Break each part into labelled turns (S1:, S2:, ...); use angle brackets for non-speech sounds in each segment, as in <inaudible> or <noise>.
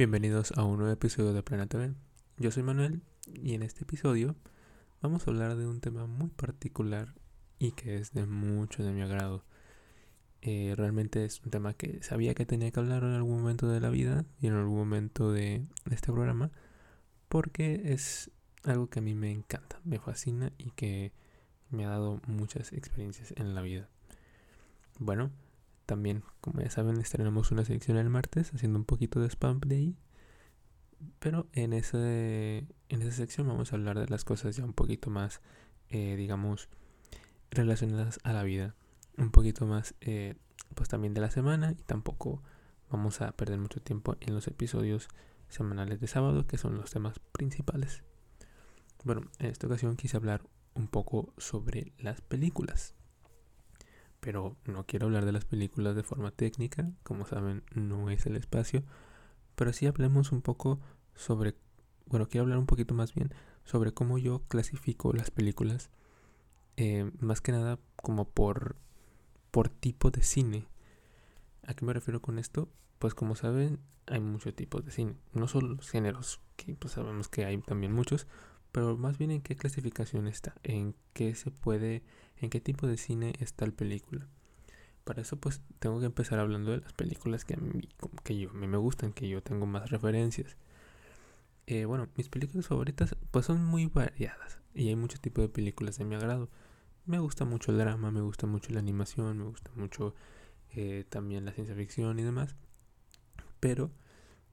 S1: Bienvenidos a un nuevo episodio de Plena TV. Yo soy Manuel y en este episodio vamos a hablar de un tema muy particular y que es de mucho de mi agrado. Eh, realmente es un tema que sabía que tenía que hablar en algún momento de la vida y en algún momento de este programa porque es algo que a mí me encanta, me fascina y que me ha dado muchas experiencias en la vida. Bueno, también, como ya saben, estrenamos una sección el martes haciendo un poquito de spam de ahí. Pero en, ese, en esa sección vamos a hablar de las cosas ya un poquito más, eh, digamos, relacionadas a la vida. Un poquito más, eh, pues también de la semana. Y tampoco vamos a perder mucho tiempo en los episodios semanales de sábado, que son los temas principales. Bueno, en esta ocasión quise hablar un poco sobre las películas pero no quiero hablar de las películas de forma técnica, como saben no es el espacio, pero sí hablemos un poco sobre, bueno, quiero hablar un poquito más bien sobre cómo yo clasifico las películas, eh, más que nada como por, por tipo de cine. ¿A qué me refiero con esto? Pues como saben, hay muchos tipos de cine, no solo los géneros, que pues sabemos que hay también muchos, pero más bien en qué clasificación está, en qué se puede, en qué tipo de cine está la película. Para eso pues tengo que empezar hablando de las películas que a mí, que yo, me gustan, que yo tengo más referencias. Eh, bueno, mis películas favoritas pues son muy variadas y hay muchos tipos de películas de mi agrado. Me gusta mucho el drama, me gusta mucho la animación, me gusta mucho eh, también la ciencia ficción y demás. Pero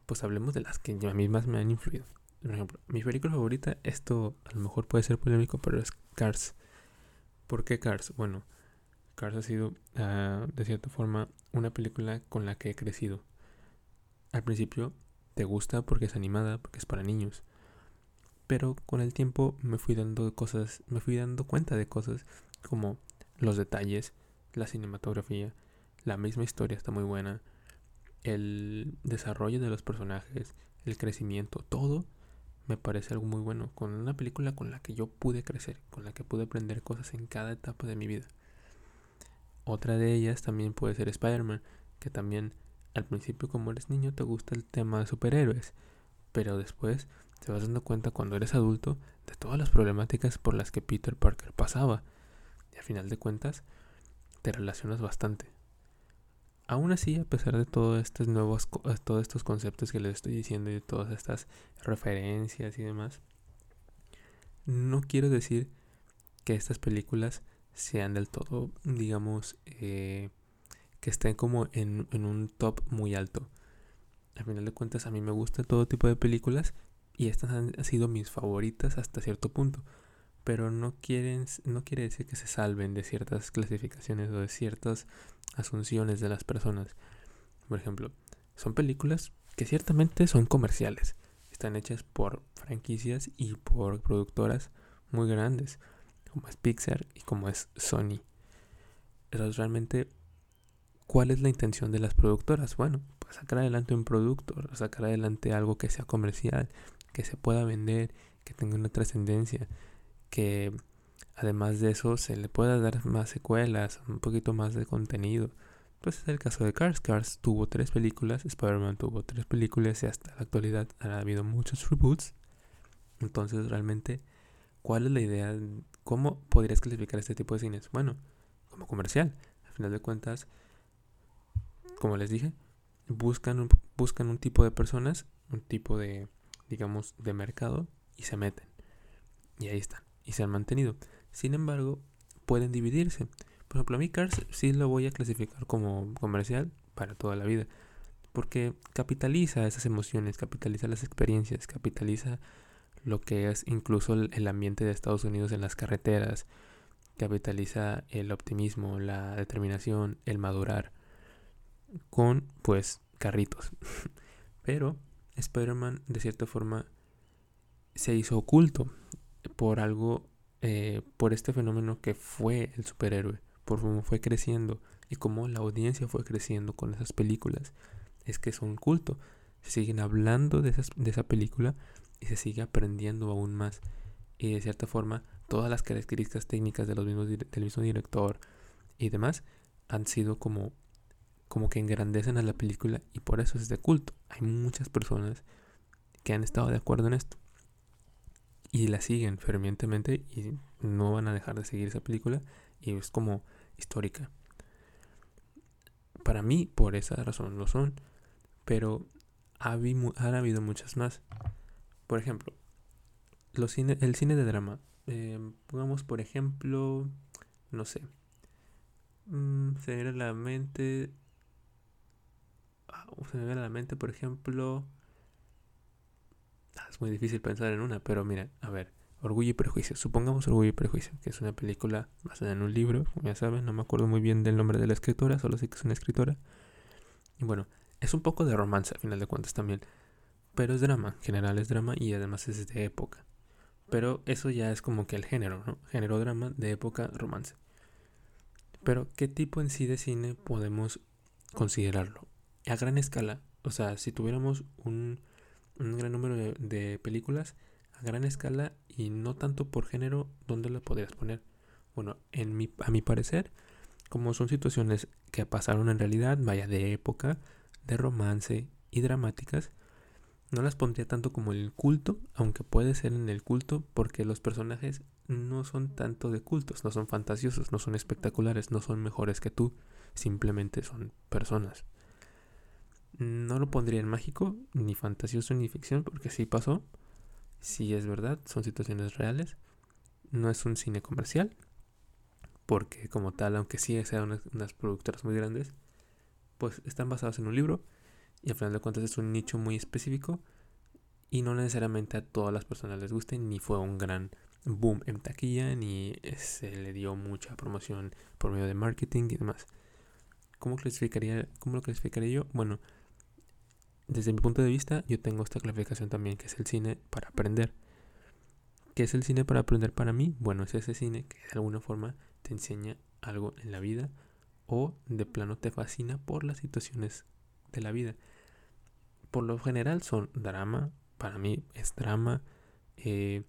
S1: pues hablemos de las que a mí más me han influido por ejemplo, mi película favorita, esto a lo mejor puede ser polémico, pero es Cars. ¿Por qué Cars? Bueno, Cars ha sido, uh, de cierta forma, una película con la que he crecido. Al principio te gusta porque es animada, porque es para niños. Pero con el tiempo me fui dando cosas, me fui dando cuenta de cosas como los detalles, la cinematografía, la misma historia está muy buena, el desarrollo de los personajes, el crecimiento, todo me parece algo muy bueno, con una película con la que yo pude crecer, con la que pude aprender cosas en cada etapa de mi vida. Otra de ellas también puede ser Spider-Man, que también al principio como eres niño te gusta el tema de superhéroes, pero después te vas dando cuenta cuando eres adulto de todas las problemáticas por las que Peter Parker pasaba. Y al final de cuentas te relacionas bastante. Aún así, a pesar de todos estos nuevos, todos estos conceptos que les estoy diciendo y de todas estas referencias y demás, no quiero decir que estas películas sean del todo, digamos, eh, que estén como en, en, un top muy alto. Al final de cuentas, a mí me gusta todo tipo de películas y estas han sido mis favoritas hasta cierto punto. Pero no, quieren, no quiere decir que se salven de ciertas clasificaciones o de ciertas asunciones de las personas. Por ejemplo, son películas que ciertamente son comerciales. Están hechas por franquicias y por productoras muy grandes, como es Pixar y como es Sony. Pero realmente, ¿cuál es la intención de las productoras? Bueno, pues sacar adelante un producto, sacar adelante algo que sea comercial, que se pueda vender, que tenga una trascendencia, que Además de eso, se le pueda dar más secuelas, un poquito más de contenido. Pues es el caso de Cars. Cars tuvo tres películas, Spider-Man tuvo tres películas y hasta la actualidad ha habido muchos reboots. Entonces, realmente, ¿cuál es la idea? ¿Cómo podrías clasificar este tipo de cines? Bueno, como comercial. Al final de cuentas, como les dije, buscan un, buscan un tipo de personas, un tipo de, digamos, de mercado y se meten. Y ahí están. Y se han mantenido. Sin embargo, pueden dividirse. Por ejemplo, a mí Cars sí lo voy a clasificar como comercial para toda la vida. Porque capitaliza esas emociones, capitaliza las experiencias, capitaliza lo que es incluso el ambiente de Estados Unidos en las carreteras, capitaliza el optimismo, la determinación, el madurar con pues carritos. <laughs> Pero Spider-Man de cierta forma se hizo oculto por algo eh, por este fenómeno que fue el superhéroe, por cómo fue creciendo y cómo la audiencia fue creciendo con esas películas. Es que son culto. Se siguen hablando de, de esa película y se sigue aprendiendo aún más. Y de cierta forma, todas las características técnicas de los mismos, del mismo director y demás han sido como, como que engrandecen a la película y por eso es de culto. Hay muchas personas que han estado de acuerdo en esto y la siguen fervientemente y no van a dejar de seguir esa película y es como histórica. Para mí, por esa razón lo son, pero ha han habido muchas más. Por ejemplo, los cine, el cine de drama. Eh, pongamos, por ejemplo, no sé. Mm, se la mente. Ah, se me viene a la mente, por ejemplo. Ah, es muy difícil pensar en una, pero mira, a ver. Orgullo y Prejuicio. Supongamos Orgullo y Prejuicio, que es una película basada en un libro, como ya saben, no me acuerdo muy bien del nombre de la escritora, solo sé que es una escritora. Y bueno, es un poco de romance a final de cuentas también, pero es drama, en general es drama y además es de época. Pero eso ya es como que el género, ¿no? Género drama de época romance. Pero ¿qué tipo en sí de cine podemos considerarlo? A gran escala, o sea, si tuviéramos un, un gran número de, de películas, a gran escala y no tanto por género, ¿dónde lo podrías poner? Bueno, en mi, a mi parecer, como son situaciones que pasaron en realidad, vaya de época, de romance y dramáticas, no las pondría tanto como el culto, aunque puede ser en el culto porque los personajes no son tanto de cultos, no son fantasiosos, no son espectaculares, no son mejores que tú, simplemente son personas. No lo pondría en mágico, ni fantasioso, ni ficción, porque sí pasó, si es verdad, son situaciones reales. No es un cine comercial, porque como tal, aunque sí sean unas, productoras muy grandes, pues están basadas en un libro y al final de cuentas es un nicho muy específico y no necesariamente a todas las personas les guste, ni fue un gran boom en taquilla, ni se le dio mucha promoción por medio de marketing y demás. ¿Cómo clasificaría, cómo lo clasificaría yo? Bueno, desde mi punto de vista, yo tengo esta clasificación también, que es el cine para aprender. ¿Qué es el cine para aprender para mí? Bueno, es ese cine que de alguna forma te enseña algo en la vida o de plano te fascina por las situaciones de la vida. Por lo general son drama, para mí es drama, eh,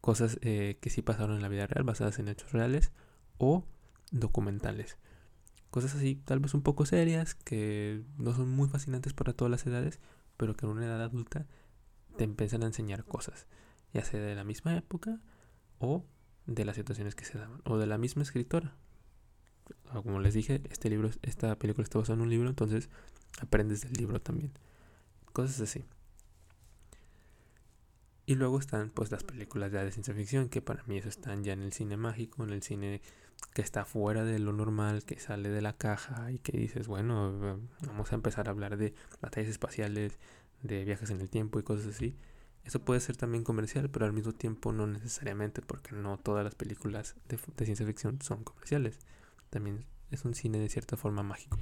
S1: cosas eh, que sí pasaron en la vida real, basadas en hechos reales, o documentales. Cosas así, tal vez un poco serias, que no son muy fascinantes para todas las edades, pero que en una edad adulta te empiezan a enseñar cosas, ya sea de la misma época o de las situaciones que se daban, o de la misma escritora. Como les dije, este libro, esta película está basada en un libro, entonces aprendes del libro también. Cosas así. Y luego están pues las películas ya de ciencia ficción, que para mí eso están ya en el cine mágico, en el cine que está fuera de lo normal, que sale de la caja y que dices, bueno, vamos a empezar a hablar de batallas espaciales, de viajes en el tiempo y cosas así. Eso puede ser también comercial, pero al mismo tiempo no necesariamente, porque no todas las películas de, ciencia ficción son comerciales. También es un cine de cierta forma mágico.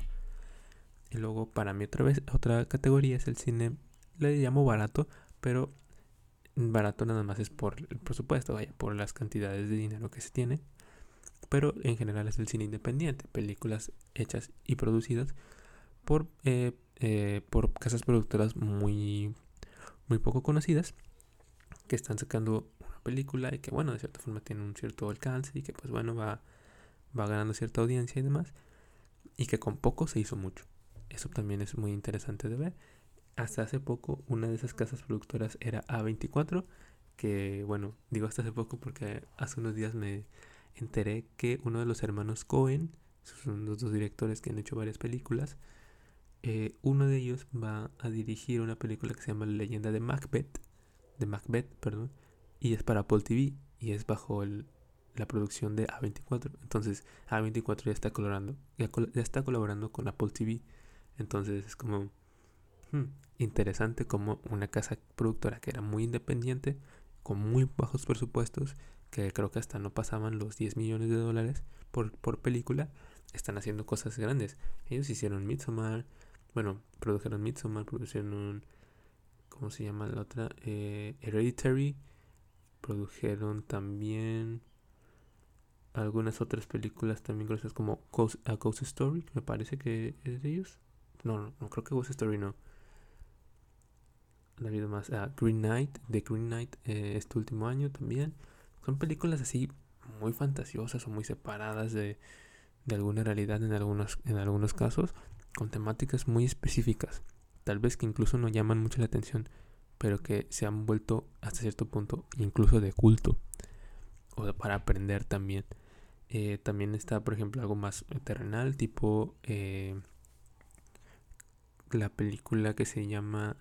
S1: Y luego para mí otra vez, otra categoría es el cine, le llamo barato, pero barato nada más es por el presupuesto, vaya, por las cantidades de dinero que se tiene pero en general es el cine independiente, películas hechas y producidas por, eh, eh, por casas productoras muy, muy poco conocidas que están sacando una película y que bueno, de cierta forma tiene un cierto alcance y que pues bueno va, va ganando cierta audiencia y demás y que con poco se hizo mucho. Eso también es muy interesante de ver. Hasta hace poco una de esas casas productoras era A24, que bueno, digo hasta hace poco porque hace unos días me, enteré que uno de los hermanos Cohen, son los dos directores que han hecho varias películas, eh, uno de ellos va a dirigir una película que se llama La leyenda de Macbeth, de Macbeth, perdón, y es para Apple TV y es bajo la producción de A24. Entonces A24 ya está colaborando, ya, está colaborando con Apple TV. Entonces es como hmm, interesante como una casa productora que era muy independiente, con muy bajos presupuestos, que creo que hasta no pasaban los 10 millones de dólares por, por película, están haciendo cosas grandes. Ellos hicieron Midsommar, bueno, produjeron Midsommar, produjeron, ¿cómo se llama la otra? Eh, Hereditary, produjeron también algunas otras películas también gracias como Ghost, A Ghost Story, me parece que es de ellos. No, no creo que Ghost Story no. Ha habido más. Ah, Green Knight, de Green Knight eh, este último año también. Son películas así muy fantasiosas o muy separadas de, alguna realidad en algunos, en algunos casos, con temáticas muy específicas, tal vez que incluso no llaman mucho la atención, pero que se han vuelto hasta cierto punto incluso de culto o para aprender también. Eh, también está, por ejemplo, algo más terrenal, tipo eh, la película que se llama.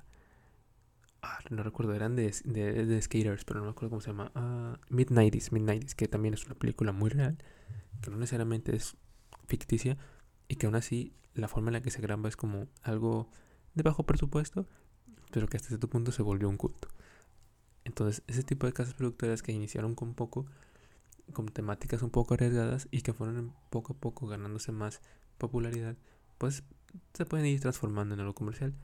S1: Ah, no recuerdo, eran de, de, skaters, pero no me acuerdo cómo se llama. Uh, Midnighties, Midnighties, que también es una película muy real, que no necesariamente es ficticia, y que aún así la forma en la que se graba es como algo de bajo presupuesto, pero que hasta cierto punto se volvió un culto. Entonces, ese tipo de casas productoras que iniciaron con poco, con temáticas un poco arriesgadas y que fueron poco a poco ganándose más popularidad, pues se pueden ir transformando en algo comercial.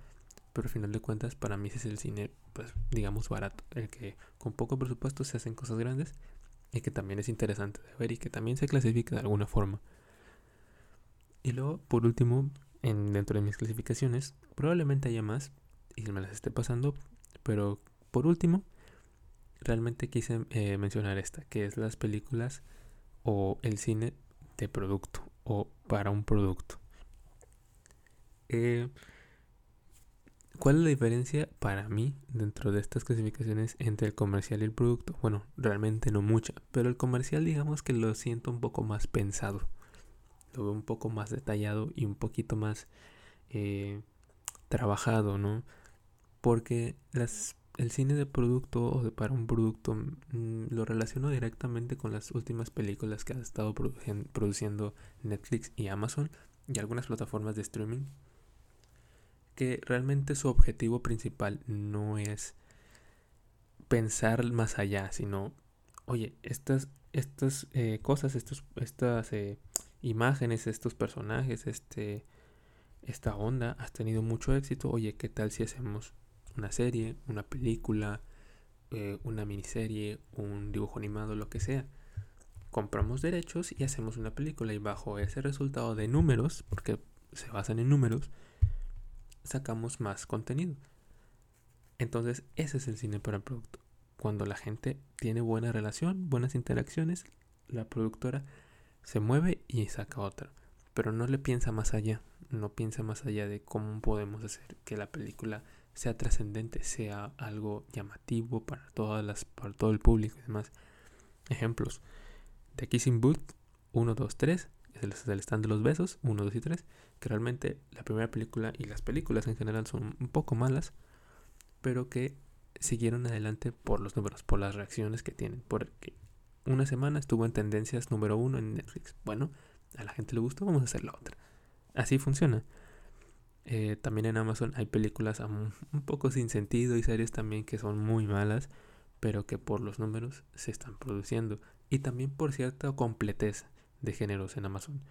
S1: Pero al final de cuentas, para mí ese es el cine, pues digamos, barato. El que con poco presupuesto se hacen cosas grandes y que también es interesante de ver y que también se clasifica de alguna forma. Y luego, por último, en, dentro de mis clasificaciones, probablemente haya más y me las esté pasando, pero por último, realmente quise eh, mencionar esta, que es las películas o el cine de producto o para un producto. Eh, ¿Cuál es la diferencia para mí dentro de estas clasificaciones entre el comercial y el producto? Bueno, realmente no mucha, pero el comercial digamos que lo siento un poco más pensado, lo veo un poco más detallado y un poquito más eh, trabajado, ¿no? Porque las el cine de producto o de para un producto mm, lo relaciono directamente con las últimas películas que ha estado produciendo Netflix y Amazon y algunas plataformas de streaming que realmente su objetivo principal no es pensar más allá, sino, oye, estas, estas eh, cosas, estos, estas eh, imágenes, estos personajes, este, esta onda, has tenido mucho éxito, oye, ¿qué tal si hacemos una serie, una película, eh, una miniserie, un dibujo animado, lo que sea. Compramos derechos y hacemos una película y bajo ese resultado de números, porque se basan en números, sacamos más contenido. Entonces ese es el cine para el producto. Cuando la gente tiene buena relación, buenas interacciones, la productora se mueve y saca otra. Pero no le piensa más allá, no piensa más allá de cómo podemos hacer que la película sea trascendente, sea algo llamativo para todas las, para todo el público y demás. Ejemplos. The Kissing Booth 1, 2, 3, es el, stand de los besos, 1, 2 y 3, que realmente la primera película y las películas en general son un poco malas, pero que siguieron adelante por los números, por las reacciones que tienen, porque una semana estuvo en tendencias número uno en Netflix. Bueno, a la gente le gustó, vamos a hacer la otra. Así funciona. Eh, también en Amazon hay películas un, poco sin sentido y series también que son muy malas, pero que por los números se están produciendo. Y también por cierta completez de géneros en Amazon.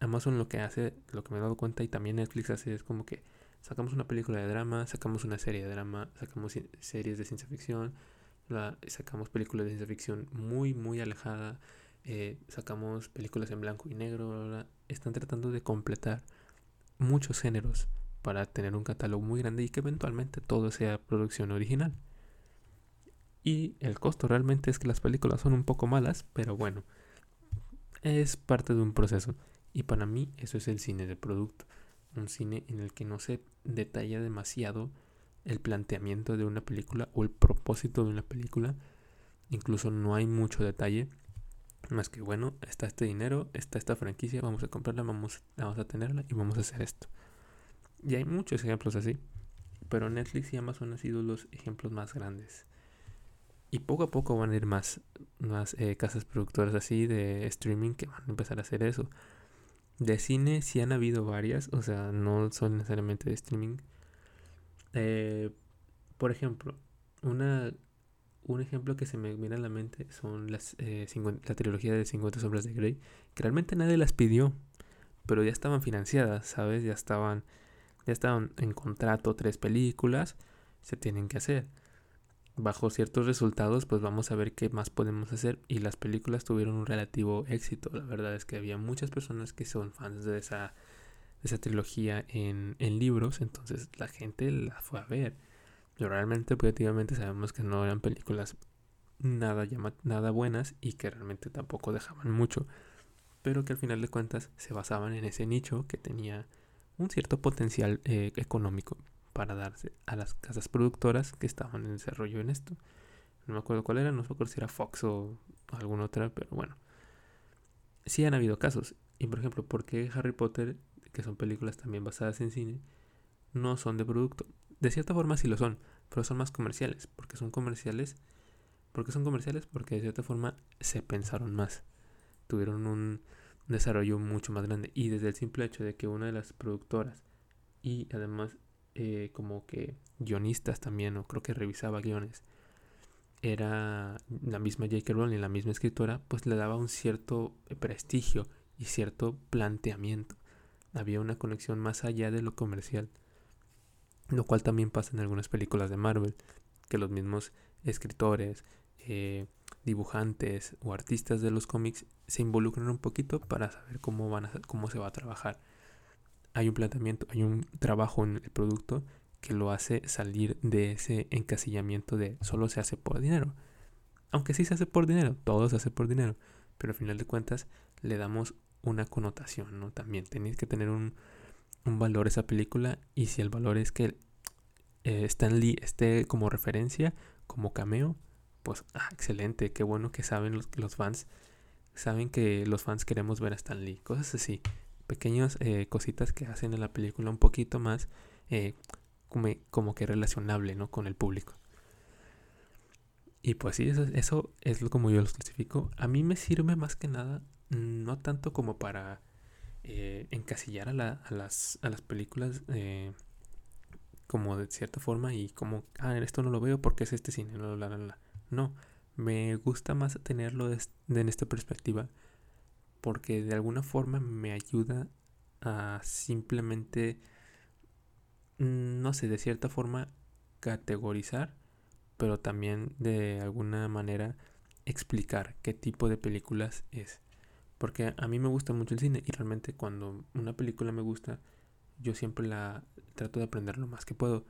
S1: Amazon lo que hace, lo que me he dado cuenta y también Netflix hace es como que sacamos una película de drama, sacamos una serie de drama, sacamos series de ciencia ficción, sacamos películas de ciencia ficción muy, muy alejada, eh, sacamos películas en blanco y negro, están tratando de completar muchos géneros para tener un catálogo muy grande y que eventualmente todo sea producción original. Y el costo realmente es que las películas son un poco malas, pero bueno, es parte de un proceso. Y para mí eso es el cine de producto. Un cine en el que no se detalla demasiado el planteamiento de una película o el propósito de una película. Incluso no hay mucho detalle. Más que bueno, está este dinero, está esta franquicia, vamos a comprarla, vamos, vamos a tenerla y vamos a hacer esto. Y hay muchos ejemplos así. Pero Netflix y Amazon han sido los ejemplos más grandes. Y poco a poco van a ir más, más eh, casas productoras así de streaming que van a empezar a hacer eso. De cine sí han habido varias, o sea, no son necesariamente de streaming. Eh, por ejemplo, una un ejemplo que se me viene a la mente son las, eh, la trilogía de 50 sombras de Grey, que realmente nadie las pidió, pero ya estaban financiadas, ¿sabes? Ya estaban, ya estaban en contrato tres películas, se tienen que hacer. Bajo ciertos resultados, pues vamos a ver qué más podemos hacer. Y las películas tuvieron un relativo éxito. La verdad es que había muchas personas que son fans de esa, de esa trilogía en, en libros, entonces la gente la fue a ver realmente objetivamente sabemos que no eran películas nada, nada buenas y que realmente tampoco dejaban mucho, pero que al final de cuentas se basaban en ese nicho que tenía un cierto potencial eh, económico para darse a las casas productoras que estaban en desarrollo en esto. No me acuerdo cuál era, no me acuerdo si era Fox o alguna otra, pero bueno. Sí han habido casos. Y por ejemplo, ¿por qué Harry Potter, que son películas también basadas en cine, no son de producto? De cierta forma sí lo son, pero son más comerciales. Porque son comerciales. porque son comerciales? Porque de cierta forma se pensaron más. Tuvieron un desarrollo mucho más grande. Y desde el simple hecho de que una de las productoras y además eh, como que guionistas también, o creo que revisaba guiones, era la misma J.K. Rowling, la misma escritora, pues le daba un cierto prestigio y cierto planteamiento. Había una conexión más allá de lo comercial. Lo cual también pasa en algunas películas de Marvel, que los mismos escritores, eh, dibujantes o artistas de los cómics se involucran un poquito para saber cómo, van a, cómo se va a trabajar. Hay un planteamiento, hay un trabajo en el producto que lo hace salir de ese encasillamiento de solo se hace por dinero. Aunque sí se hace por dinero, todo se hace por dinero, pero al final de cuentas le damos una connotación, ¿no? También tenéis que tener un, un valor esa película y si el valor es que eh, Stan Lee esté como referencia, como cameo, pues ah, excelente, qué bueno que saben los, los fans, saben que los fans queremos ver a Stan Lee, cosas así, pequeñas eh, cositas que hacen en la película un poquito más eh, como, que relacionable con el público. Y pues sí, eso, es como yo los clasifico. A mí me sirve más que nada, no tanto como para eh, encasillar a, la, a, las, a las películas como de cierta forma y como, ah, esto no lo veo porque es este cine, no, me gusta más tenerlo en esta perspectiva porque de alguna forma me ayuda a simplemente, mm, no sé, de cierta forma categorizar, pero también de alguna manera explicar qué tipo de películas es. Porque a mí me gusta mucho el cine y realmente cuando una película me gusta, yo siempre la trato de aprender lo más que puedo.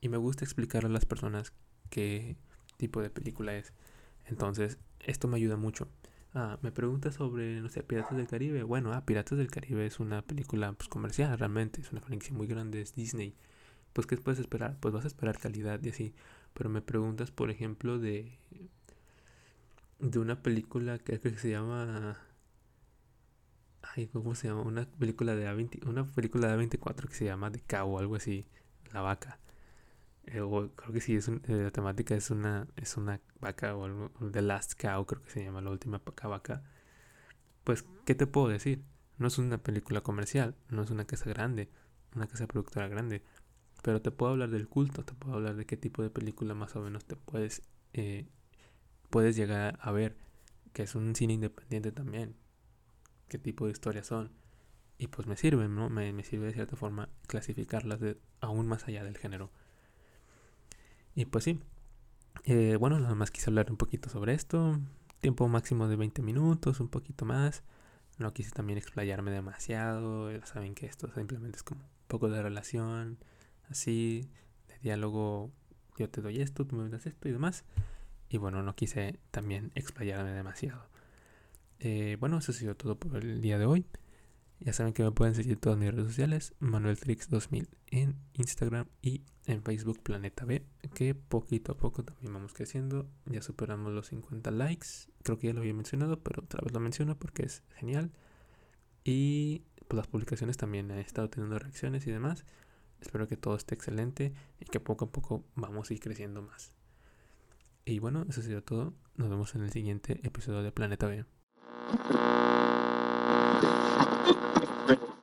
S1: Y me gusta explicar a las personas qué tipo de película es. Entonces, esto me ayuda mucho. Ah, me pregunta sobre, no sé, Piratas del Caribe. Bueno, ah, Piratas del Caribe es una película pues, comercial, realmente. Es una franquicia muy grande, es Disney. Pues, ¿qué puedes esperar? Pues vas a esperar calidad y así. Pero me preguntas, por ejemplo, de, de una película que, que se llama ay, ¿cómo se llama? Una película de A20, una película de A24 que se llama The Cow o algo así, La Vaca. Eh, creo que sí, es eh, la temática es una, es una vaca o algo, The Last Cow, creo que se llama la última vaca. Pues, ¿qué te puedo decir? No es una película comercial, no es una casa grande, una casa productora grande, pero te puedo hablar del culto, te puedo hablar de qué tipo de película más o menos te puedes, eh, puedes llegar a ver, que es un cine independiente también, qué tipo de historias son. Y pues me sirve, ¿no? Me, me sirve de cierta forma clasificarlas de, aún más allá del género. Y pues sí. Eh, bueno, nada más quise hablar un poquito sobre esto. Tiempo máximo de 20 minutos, un poquito más. No quise también explayarme demasiado. Ya saben que esto simplemente es como un poco de relación, así, de diálogo. Yo te doy esto, tú me das esto y demás. Y bueno, no quise también explayarme demasiado. Eh, bueno, eso ha sido todo por el día de hoy. Ya saben que me pueden seguir todas mis redes sociales, ManuelTrix2000 en Instagram y en Facebook Planeta B, que poquito a poco también vamos creciendo. Ya superamos los 50 likes, creo que ya lo había mencionado, pero otra vez lo menciono porque es genial. Y pues, las publicaciones también he estado teniendo reacciones y demás. Espero que todo esté excelente y que poco a poco vamos a ir creciendo más. Y bueno, eso ha sido todo. Nos vemos en el siguiente episodio de Planeta B. Thank <laughs> you.